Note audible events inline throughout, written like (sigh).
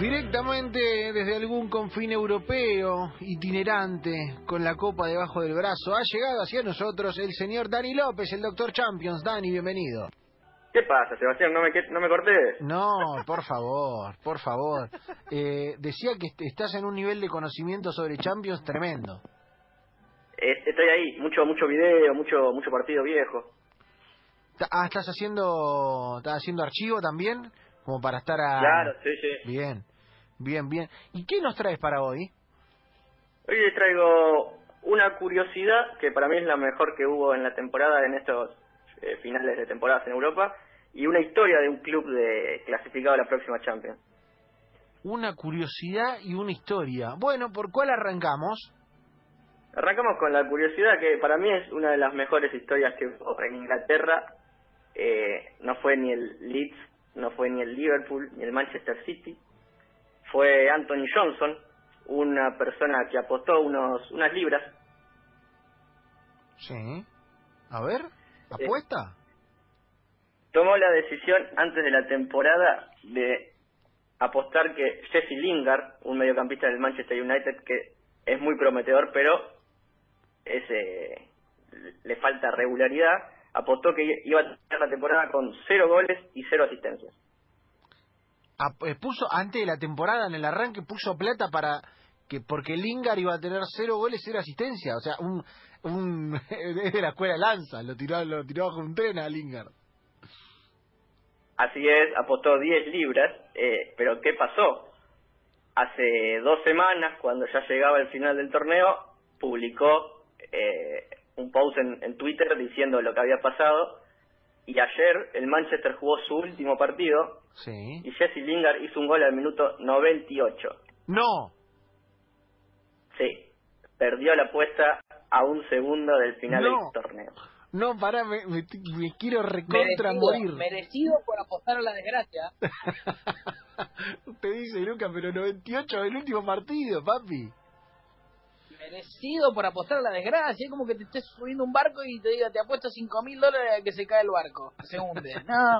Directamente desde algún confín europeo, itinerante, con la copa debajo del brazo, ha llegado hacia nosotros el señor Dani López, el Doctor Champions. Dani, bienvenido. ¿Qué pasa, Sebastián? ¿No me, no me corté? No, por favor, por favor. Eh, decía que estás en un nivel de conocimiento sobre Champions tremendo. Estoy ahí, mucho mucho video, mucho mucho partido viejo. Ah, ¿estás haciendo, estás haciendo archivo también? Como para estar a... Claro, sí, sí. Bien, bien, bien. ¿Y qué nos traes para hoy? Hoy les traigo una curiosidad que para mí es la mejor que hubo en la temporada, en estos eh, finales de temporadas en Europa, y una historia de un club de clasificado a la próxima Champions. Una curiosidad y una historia. Bueno, ¿por cuál arrancamos? Arrancamos con la curiosidad que para mí es una de las mejores historias que hubo en Inglaterra. Eh, no fue ni el Leeds no fue ni el Liverpool ni el Manchester City, fue Anthony Johnson, una persona que apostó unos unas libras. Sí. A ver, apuesta. tomó la decisión antes de la temporada de apostar que Jesse Lingard, un mediocampista del Manchester United que es muy prometedor, pero ese le falta regularidad, apostó que iba a tener la temporada con cero goles y cero asistencias. Eh, puso antes de la temporada en el arranque puso plata para que porque Lingard iba a tener cero goles cero asistencia o sea un un (laughs) es de la escuela Lanza lo tiró lo tiró bajo un tren a Lingard. Así es apostó 10 libras eh, pero qué pasó hace dos semanas cuando ya llegaba el final del torneo publicó eh, un post en, Twitter diciendo lo que había pasado. Y ayer el Manchester jugó su último partido. Y Jesse Lingard hizo un gol al minuto 98. No. Sí. Perdió la apuesta a un segundo del final del torneo. No, para me, quiero recontra morir. Merecido por apostar a la desgracia. (laughs) Usted dice, Luca, pero 98 el último partido, papi merecido por apostar a la desgracia. Es como que te estés subiendo un barco y te diga, te apuesto cinco mil dólares a que se cae el barco, se hunde. (laughs) No.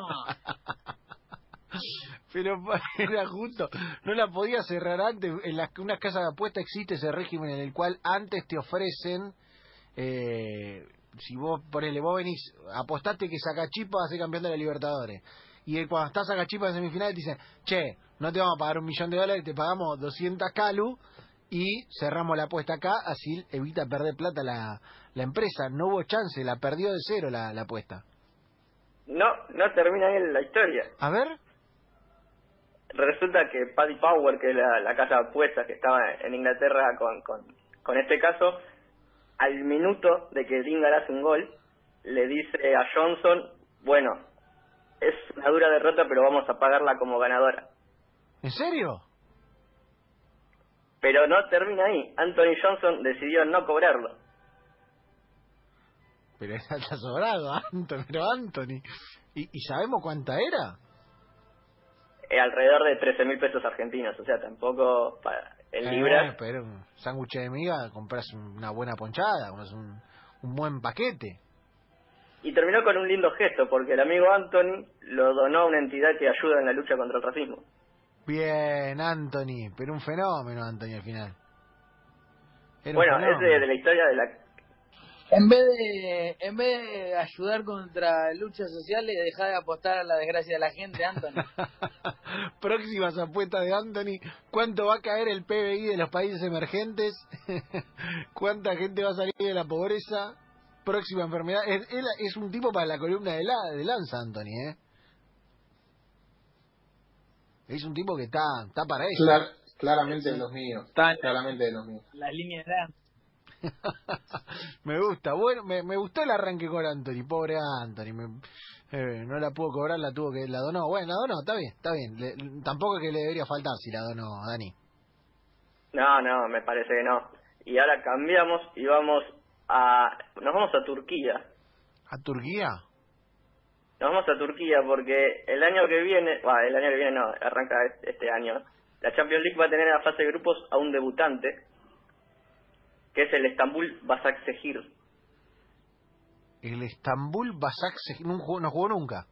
Pero (laughs) era justo, no la podía cerrar antes. En las unas casas de apuesta existe ese régimen en el cual antes te ofrecen, eh, si vos, ponele, vos venís, apostaste que Sacachipa va a ser campeón de la Libertadores. Y cuando estás Sacachipa en semifinales te dicen, che, no te vamos a pagar un millón de dólares, te pagamos 200 calu y cerramos la apuesta acá, así evita perder plata la, la empresa. No hubo chance, la perdió de cero la, la apuesta. No, no termina ahí la historia. A ver. Resulta que Paddy Power, que es la, casa de apuestas que estaba en Inglaterra con, con, con este caso, al minuto de que Lingard hace un gol, le dice a Johnson, bueno, es una dura derrota, pero vamos a pagarla como ganadora. ¿En serio? Pero no termina ahí. Anthony Johnson decidió no cobrarlo. Pero está sobrado, Anthony. Pero Anthony. ¿Y, ¿Y, sabemos cuánta era? Eh, alrededor de 13 mil pesos argentinos. O sea, tampoco para el eh, Pero un sándwich de miga compras una buena ponchada, un, un buen paquete. Y terminó con un lindo gesto, porque el amigo Anthony lo donó a una entidad que ayuda en la lucha contra el racismo. Bien, Anthony, pero un fenómeno, Anthony, al final. bueno, es de, la historia de la... En vez de, en vez de ayudar contra luchas sociales, dejar de apostar a la desgracia de la gente, Anthony. (laughs) Próximas apuestas de Anthony. ¿Cuánto va a caer el PBI de los países emergentes? (laughs) ¿Cuánta gente va a salir de la pobreza? Próxima enfermedad. Es, es un tipo para la columna de, la, de Lanza, Anthony, ¿eh? Es un tipo que está, está para eso. claramente de los míos. claramente de los míos. La línea de (laughs) me gusta. Bueno, me, me gustó el arranque con Anthony. Pobre Anthony. Eh, no la pudo cobrar, la tuvo que la donó. Bueno, la donó, está bien, está bien. tampoco es que le debería faltar si la donó, Dani. No, no, me parece que no. Y ahora cambiamos y vamos a... Nos vamos a Turquía. ¿A Turquía? Nos vamos a Turquía porque el año que viene, bueno, el año que viene no, arranca este año, la Champions League va a tener en la fase de grupos a un debutante, que es el Estambul Basaksehir. El Estambul Basaksehir, no jugó, no jugó nunca.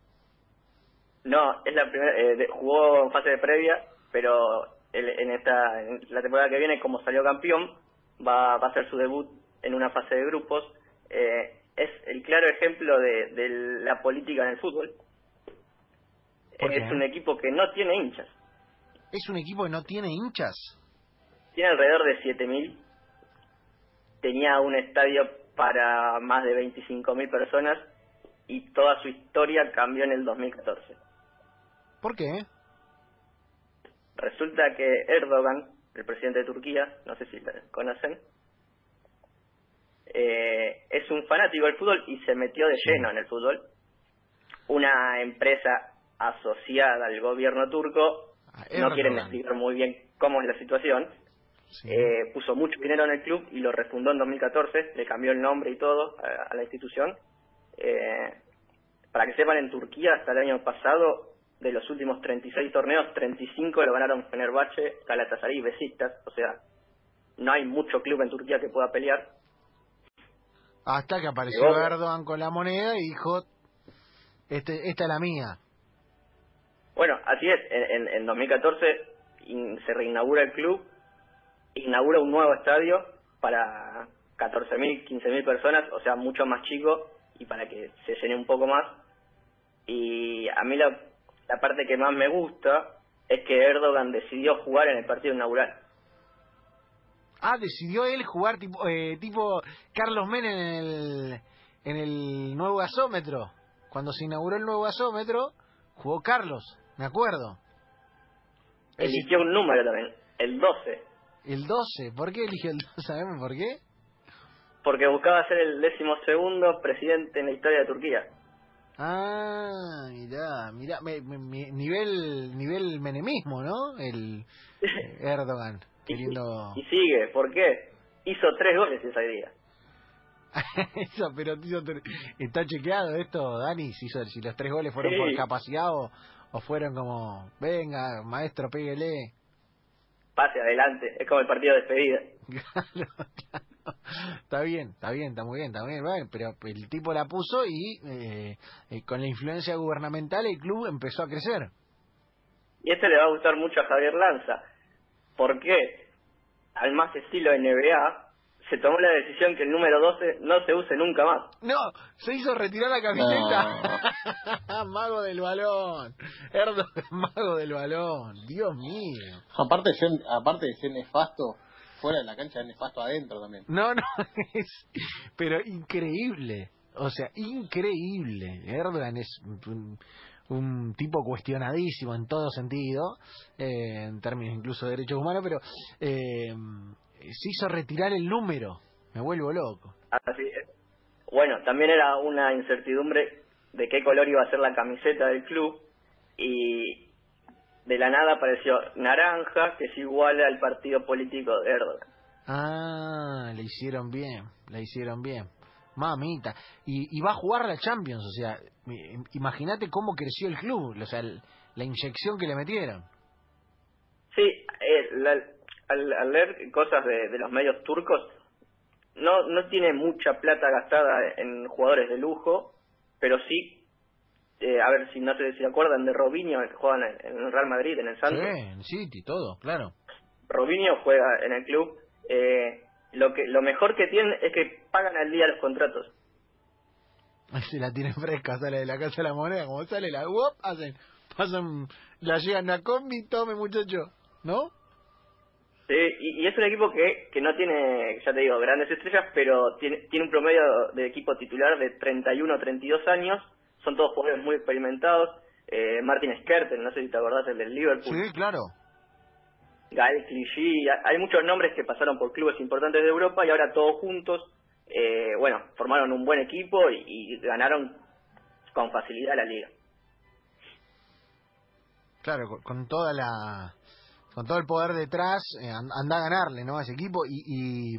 No, es la primera, eh, jugó en fase de previa pero en esta en la temporada que viene, como salió campeón, va, va a hacer su debut en una fase de grupos. Eh, es el claro ejemplo de, de la política en el fútbol. Es un equipo que no tiene hinchas. ¿Es un equipo que no tiene hinchas? Tiene alrededor de 7.000. Tenía un estadio para más de 25.000 personas y toda su historia cambió en el 2014. ¿Por qué? Resulta que Erdogan, el presidente de Turquía, no sé si lo conocen, eh, es un fanático del fútbol y se metió de lleno en el fútbol. Una empresa asociada al gobierno turco, ah, no quieren explicar muy bien cómo es la situación, eh, puso mucho dinero en el club y lo refundó en 2014, le cambió el nombre y todo a, la institución. Eh, para que sepan, en Turquía hasta el año pasado, de los últimos 36 torneos, 35 lo ganaron Fenerbahce, Galatasaray y Besiktas, o sea, no hay mucho club en Turquía que pueda pelear. Hasta que apareció Erdogan con la moneda y dijo, este, esta es la mía. Bueno, así es, en, en 2014 se reinaugura el club, inaugura un nuevo estadio para 14.000, 15.000 personas, o sea, mucho más chico y para que se llene un poco más. Y a mí la, la parte que más me gusta es que Erdogan decidió jugar en el partido inaugural. Ah, decidió él jugar tipo, eh, tipo Carlos Menem en el, en el nuevo gasómetro. Cuando se inauguró el nuevo gasómetro, jugó Carlos, me acuerdo. Eligió un número también, el 12. El 12, ¿por qué eligió el 12? (laughs) ¿Sabemos por qué? Porque buscaba ser el décimo segundo presidente en la historia de Turquía. Ah, mirá, mirá, nivel nivel menemismo, ¿no? El (laughs) Erdogan, queriendo... Y, sigue, ¿por qué? Hizo tres goles ese día. (laughs) Eso, pero está chequeado esto, Dani, si, si los tres goles fueron por capacidad o, o fueron como, venga, maestro, pégale pase adelante, es como el partido de despedida. (laughs) Está bien, está bien, está muy bien, está bien, pero el tipo la puso y eh, eh, con la influencia gubernamental el club empezó a crecer. Y este le va a gustar mucho a Javier Lanza. ¿Por qué? Al más estilo NBA, se tomó la decisión que el número 12 no se use nunca más. No, se hizo retirar la camiseta. (laughs) mago del balón. Erdo, (laughs) mago del balón. Dios mío. Aparte, aparte de ser nefasto, fuera de la cancha es nefasto adentro también. No, no, (laughs) es, pero increíble. O sea, increíble. Erdogan es un, tipo cuestionadísimo en todo sentido, eh, en términos incluso de derechos humanos, pero eh, se hizo retirar el número. Me vuelvo loco. Así Bueno, también era una incertidumbre de qué color iba a ser la camiseta del club y de la nada apareció naranja, que es igual al partido político de Erdogan. Ah, le hicieron bien, le hicieron bien. Mamita. Y, va a jugar la Champions, o sea, imagínate cómo creció el club, o sea, la inyección que le metieron. Sí, eh, la, al, leer cosas de, los medios turcos, no, no tiene mucha plata gastada en jugadores de lujo, pero sí, eh, a ver si no sé si acuerdan de Robinho, que juega en, el Real Madrid, en el Santos. Sí, en City, todo, claro. Robinho juega en el club. Eh, lo que lo mejor que tienen es que pagan al día los contratos. (laughs) Se la tienen fresca, sale de la casa de la moneda, como sale la UOP, hacen, pasan, la llegan a combi, tome muchacho, ¿no? Sí, y, es un equipo que, que no tiene, ya te digo, grandes estrellas, pero tiene, tiene un promedio de equipo titular de 31 o 32 años. Son todos jugadores muy experimentados. Eh, Martin Skerten, no sé si te acordás, el del Liverpool. Sí, claro. Gael Clichy, hay muchos nombres que pasaron por clubes importantes de Europa y ahora todos juntos, eh, bueno, formaron un buen equipo y, ganaron con facilidad la liga. Claro, con toda la con todo el poder detrás, eh, anda a ganarle ¿no? a ese equipo y, y,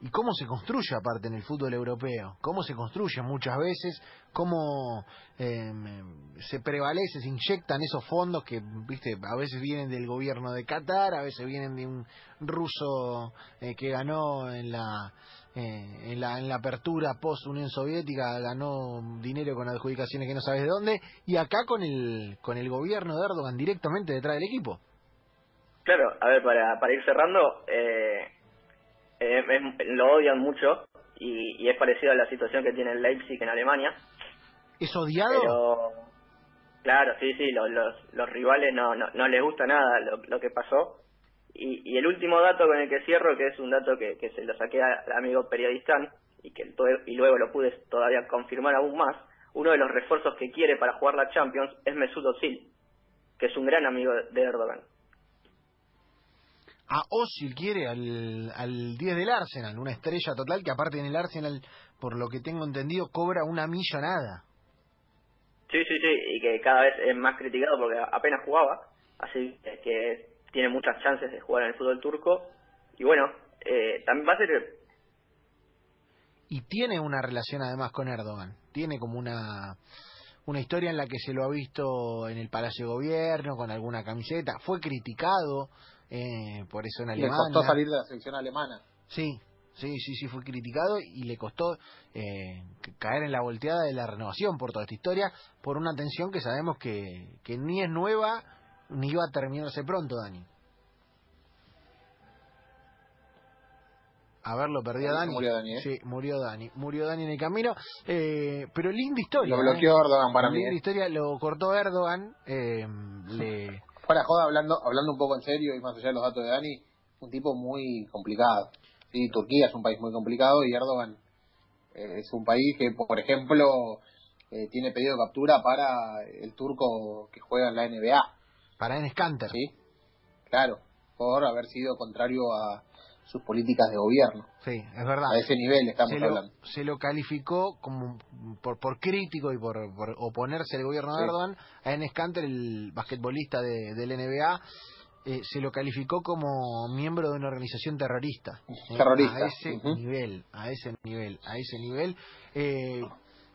y, cómo se construye aparte en el fútbol europeo, cómo se construye muchas veces, cómo em, se prevalece, se inyectan esos fondos que viste a veces vienen del gobierno de Qatar, a veces vienen de un ruso eh, que ganó en la eh, en, la, en la apertura post-Unión Soviética ganó dinero con adjudicaciones que no sabes de dónde, y acá con el, con el gobierno de Erdogan directamente detrás del equipo. Claro, a ver, para, para ir cerrando, eh, eh, es- lo odian mucho y, y es parecido a la situación que tiene el Leipzig en Alemania. ¿Es odiado? Pero, claro, sí, sí, lo- los, los rivales no, no, no les gusta nada lo, lo que pasó. Y, y el último dato con el que cierro, que es un dato que, que se lo saqué al amigo periodistán y que y luego lo pude todavía confirmar aún más, uno de los refuerzos que quiere para jugar la Champions es Mesut Özil, que es un gran amigo de Erdogan. A Osil quiere al, al 10 del Arsenal, una estrella total que aparte en el Arsenal, por lo que tengo entendido, cobra una millonada. Sí, sí, sí, y que cada vez es más criticado porque apenas jugaba, así que tiene muchas chances de jugar en el fútbol turco. Y bueno, eh, también va a ser Y tiene una relación además con Erdogan. Tiene como una, una historia en la que se lo ha visto en el Palacio de Gobierno, con alguna camiseta. Fue criticado eh, por eso en Le Alemania. costó salir de la selección alemana. Sí, sí, sí, sí, fue criticado y le costó eh, caer en la volteada de la renovación por toda esta historia, por una tensión que sabemos que, que ni es nueva ni va a terminarse pronto, Dani. A ver, lo perdí a Dani. Murió Dani, ¿eh? Sí, murió Dani. Murió Dani en el camino. Eh, pero linda historia. Lo ¿eh? bloqueó Erdogan para mí. Linda ¿eh? historia, lo cortó Erdogan. eh, le... (laughs) Fuera joda, hablando, hablando un poco en serio y más allá de los datos de Dani, un tipo muy complicado. Sí, Turquía es un país muy complicado y Erdogan eh, es un país que, por ejemplo, eh, tiene pedido de captura para el turco que juega en la NBA. Para Enes Kanter. ¿sí? Claro, por haber sido contrario a sus políticas de gobierno. Sí, es verdad. A ese nivel estamos se lo, hablando. se lo calificó como por, por crítico y por, por oponerse al gobierno de Sí. Erdogan a Enes Kanter, el basquetbolista de, del NBA, eh, se lo calificó como miembro de una organización terrorista. Eh, Terrorista, A ese nivel, a ese nivel, a ese nivel. Eh,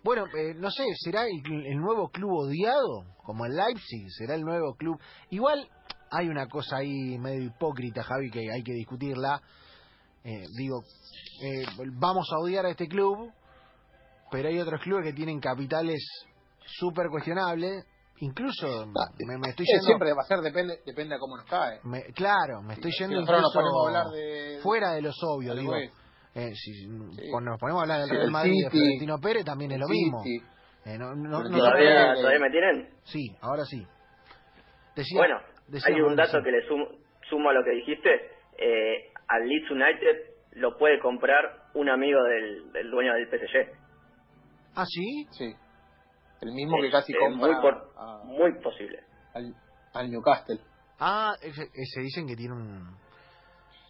bueno, eh, no sé, ¿será el, el nuevo club odiado? Como el Leipzig, ¿será el nuevo club? Igual hay una cosa ahí medio hipócrita, Javi, que hay que discutirla. Eh, digo, eh, vamos a odiar a este club, pero hay otros clubes que tienen capitales súper cuestionables. Incluso me, me estoy yendo. siempre va a ser, depende, depende a cómo nos cae. me- claro, me estoy Si yendo nos incluso ponemos a hablar de- fuera de los obvios. Digo, eh, si cuando nos ponemos a hablar del Real Madrid y de Florentino Pérez, también es lo mismo. Eh, no, no, no- todavía- ¿Todavía, todavía me tienen? Sí, ahora sí. Decía- Bueno, decía hay un dato que le sumo, sumo a lo que dijiste. Eh, al Leeds United lo puede comprar un amigo del, del dueño del PSG. Ah, sí. Sí. El mismo que Es, casi compra muy, por- a- muy posible. al, al Newcastle. Ah, ese dicen que tiene un.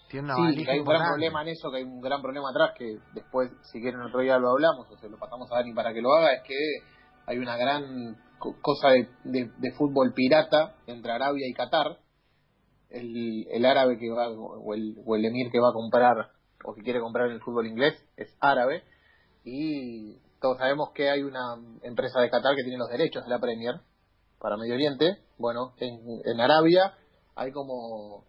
Tiene una Sí, que hay un gran problema en eso, que hay un gran problema atrás, que después, si quieren otro día lo hablamos, o se lo pasamos a Dani para que lo haga, es que hay una gran co- cosa de, de- de fútbol pirata entre Arabia y Qatar. El, el árabe que va, o el, o el emir que va a comprar, o que quiere comprar el fútbol inglés, es árabe. Y todos sabemos que hay una empresa de Qatar que tiene los derechos de la Premier para Medio Oriente. Bueno, en, en Arabia hay como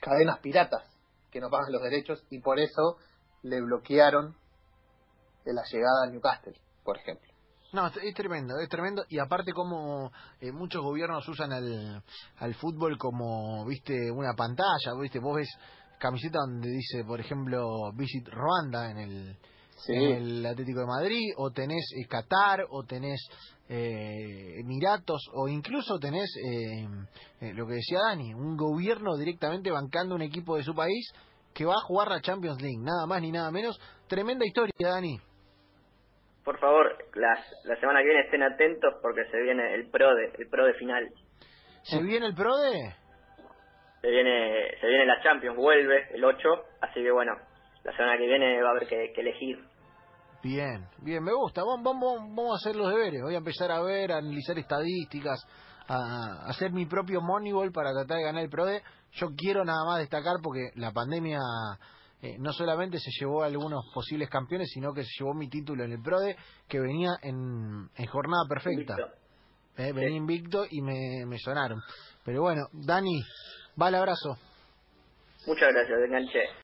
cadenas piratas que no pagan los derechos y por eso le bloquearon la llegada a Newcastle, por ejemplo. No, es tremendo, es tremendo. Y aparte como eh, muchos gobiernos usan al, al fútbol como, viste, una pantalla, viste, vos ves camiseta donde dice, por ejemplo, Visit Ruanda en el, Sí. en el Atlético de Madrid, o tenés eh, Qatar, o tenés eh, Emiratos, o incluso tenés, eh, eh, lo que decía Dani, un gobierno directamente bancando un equipo de su país que va a jugar la Champions League, nada más ni nada menos. Tremenda historia, Dani. Por favor, las, la semana que viene estén atentos porque se viene el pro de, el pro de final. ¿Se viene el PRODE? Se viene, se viene la Champions, vuelve el 8, así que bueno, la semana que viene va a haber que, que elegir. Bien, bien, me gusta. Vamos, vamos, vamos a hacer los deberes. Voy a empezar a ver, a analizar estadísticas, a hacer mi propio Moneyball para tratar de ganar el PRODE. Yo quiero nada más destacar porque la pandemia eh, no solamente se llevó a algunos posibles campeones, sino que se llevó mi título en el PRODE, que venía en, en jornada perfecta. Eh, venía invicto y me, me sonaron. Pero bueno, Dani, va el abrazo. Muchas gracias, enganché.